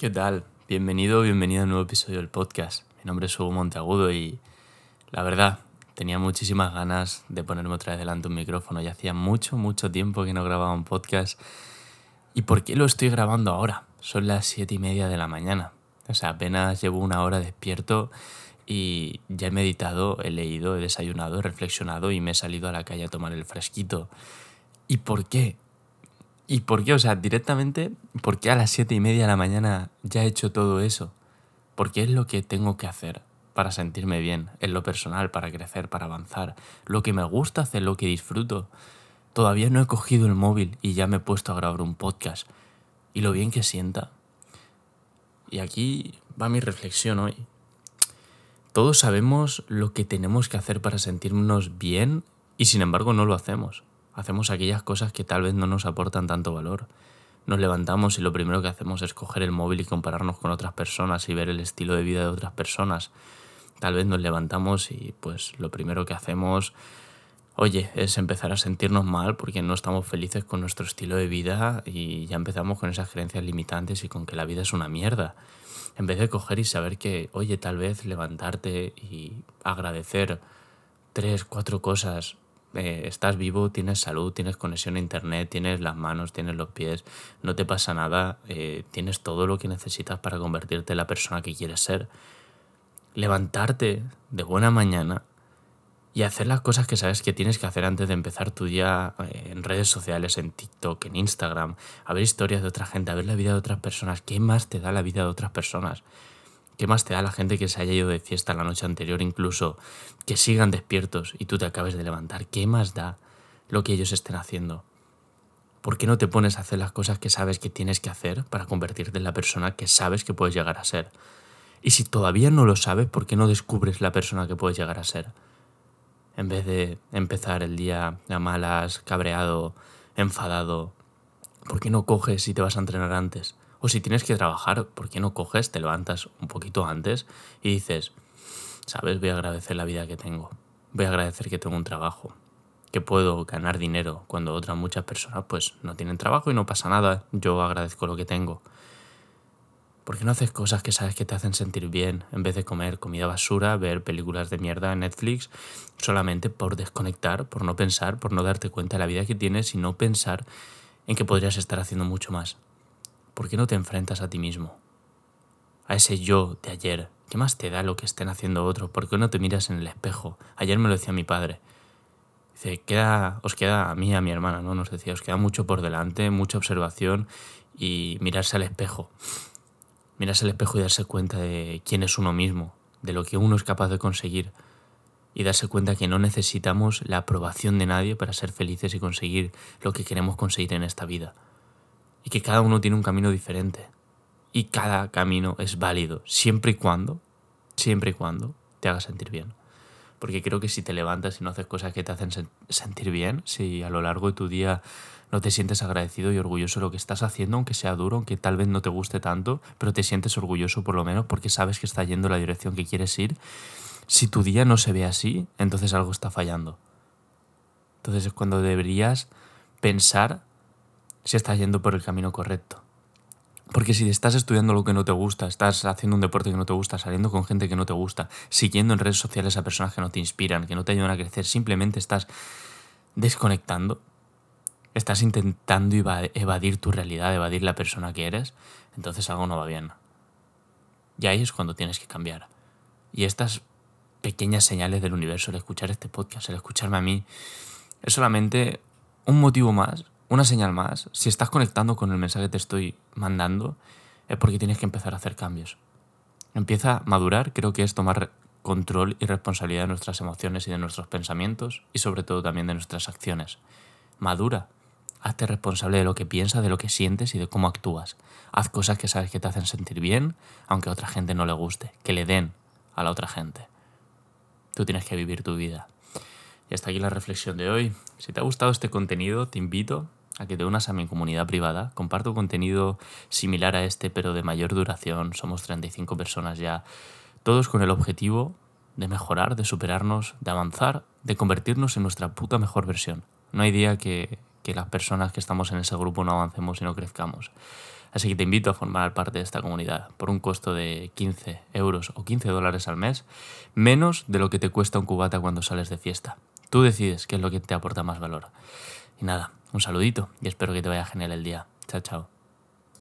¿Qué tal? Bienvenido, bienvenido a un nuevo episodio del podcast. Mi nombre es Hugo Monteagudo y la verdad, tenía muchísimas ganas de ponerme otra vez delante un micrófono. Ya hacía mucho, mucho tiempo que no grababa un podcast. ¿Y por qué lo estoy grabando ahora? Son las siete y media de la mañana. O sea, apenas llevo una hora despierto y ya he meditado, he leído, he desayunado, he reflexionado y me he salido a la calle a tomar el fresquito. ¿Y por qué? ¿Y por qué? O sea, directamente, ¿por qué a las siete y media de la mañana ya he hecho todo eso? Porque es lo que tengo que hacer para sentirme bien, en lo personal, para crecer, para avanzar. Lo que me gusta hacer, lo que disfruto. Todavía no he cogido el móvil y ya me he puesto a grabar un podcast. Y lo bien que sienta. Y aquí va mi reflexión hoy. Todos sabemos lo que tenemos que hacer para sentirnos bien y sin embargo no lo hacemos. Hacemos aquellas cosas que tal vez no nos aportan tanto valor. Nos levantamos y lo primero que hacemos es coger el móvil y compararnos con otras personas y ver el estilo de vida de otras personas. Tal vez nos levantamos y pues lo primero que hacemos, oye, es empezar a sentirnos mal porque no estamos felices con nuestro estilo de vida y ya empezamos con esas creencias limitantes y con que la vida es una mierda. En vez de coger y saber que, oye, tal vez levantarte y agradecer tres, cuatro cosas eh, estás vivo, tienes salud, tienes conexión a internet, tienes las manos, tienes los pies, no te pasa nada, eh, tienes todo lo que necesitas para convertirte en la persona que quieres ser. Levantarte de buena mañana y hacer las cosas que sabes que tienes que hacer antes de empezar tu día eh, en redes sociales, en TikTok, en Instagram, a ver historias de otra gente, a ver la vida de otras personas. ¿Qué más te da la vida de otras personas? ¿Qué más te da la gente que se haya ido de fiesta la noche anterior, incluso que sigan despiertos y tú te acabes de levantar? ¿Qué más da lo que ellos estén haciendo? ¿Por qué no te pones a hacer las cosas que sabes que tienes que hacer para convertirte en la persona que sabes que puedes llegar a ser? Y si todavía no lo sabes, ¿por qué no descubres la persona que puedes llegar a ser? En vez de empezar el día a malas, cabreado, enfadado, ¿por qué no coges y te vas a entrenar antes? O si tienes que trabajar, ¿por qué no coges, te levantas un poquito antes y dices, sabes, voy a agradecer la vida que tengo, voy a agradecer que tengo un trabajo, que puedo ganar dinero cuando otras muchas personas pues no tienen trabajo y no pasa nada, yo agradezco lo que tengo. ¿Por qué no haces cosas que sabes que te hacen sentir bien en vez de comer comida basura, ver películas de mierda en Netflix, solamente por desconectar, por no pensar, por no darte cuenta de la vida que tienes y no pensar en que podrías estar haciendo mucho más? ¿Por qué no te enfrentas a ti mismo? A ese yo de ayer. ¿Qué más te da lo que estén haciendo otros? ¿Por qué no te miras en el espejo? Ayer me lo decía mi padre. Dice, queda, os queda a mí y a mi hermana, ¿no? Nos decía, os queda mucho por delante, mucha observación y mirarse al espejo. Mirarse al espejo y darse cuenta de quién es uno mismo, de lo que uno es capaz de conseguir y darse cuenta que no necesitamos la aprobación de nadie para ser felices y conseguir lo que queremos conseguir en esta vida y que cada uno tiene un camino diferente y cada camino es válido siempre y cuando, siempre y cuando te haga sentir bien. Porque creo que si te levantas y no haces cosas que te hacen sentir bien, si a lo largo de tu día no te sientes agradecido y orgulloso de lo que estás haciendo, aunque sea duro, aunque tal vez no te guste tanto, pero te sientes orgulloso por lo menos porque sabes que está yendo la dirección que quieres ir, si tu día no se ve así, entonces algo está fallando. Entonces es cuando deberías pensar si estás yendo por el camino correcto. Porque si estás estudiando lo que no te gusta, estás haciendo un deporte que no te gusta, saliendo con gente que no te gusta, siguiendo en redes sociales a personas que no te inspiran, que no te ayudan a crecer, simplemente estás desconectando, estás intentando evadir tu realidad, evadir la persona que eres, entonces algo no va bien. Y ahí es cuando tienes que cambiar. Y estas pequeñas señales del universo, el escuchar este podcast, el escucharme a mí, es solamente un motivo más una señal más, si estás conectando con el mensaje que te estoy mandando, es porque tienes que empezar a hacer cambios. Empieza a madurar, creo que es tomar control y responsabilidad de nuestras emociones y de nuestros pensamientos y sobre todo también de nuestras acciones. Madura, hazte responsable de lo que piensas, de lo que sientes y de cómo actúas. Haz cosas que sabes que te hacen sentir bien, aunque a otra gente no le guste, que le den a la otra gente. Tú tienes que vivir tu vida. Y hasta aquí la reflexión de hoy. Si te ha gustado este contenido, te invito a que te unas a mi comunidad privada. Comparto contenido similar a este, pero de mayor duración. Somos 35 personas ya, todos con el objetivo de mejorar, de superarnos, de avanzar, de convertirnos en nuestra puta mejor versión. No hay día que, que las personas que estamos en ese grupo no avancemos y no crezcamos. Así que te invito a formar parte de esta comunidad por un costo de 15 euros o 15 dólares al mes, menos de lo que te cuesta un cubata cuando sales de fiesta. Tú decides qué es lo que te aporta más valor. Y nada, un saludito y espero que te vaya genial el día. Chao, chao.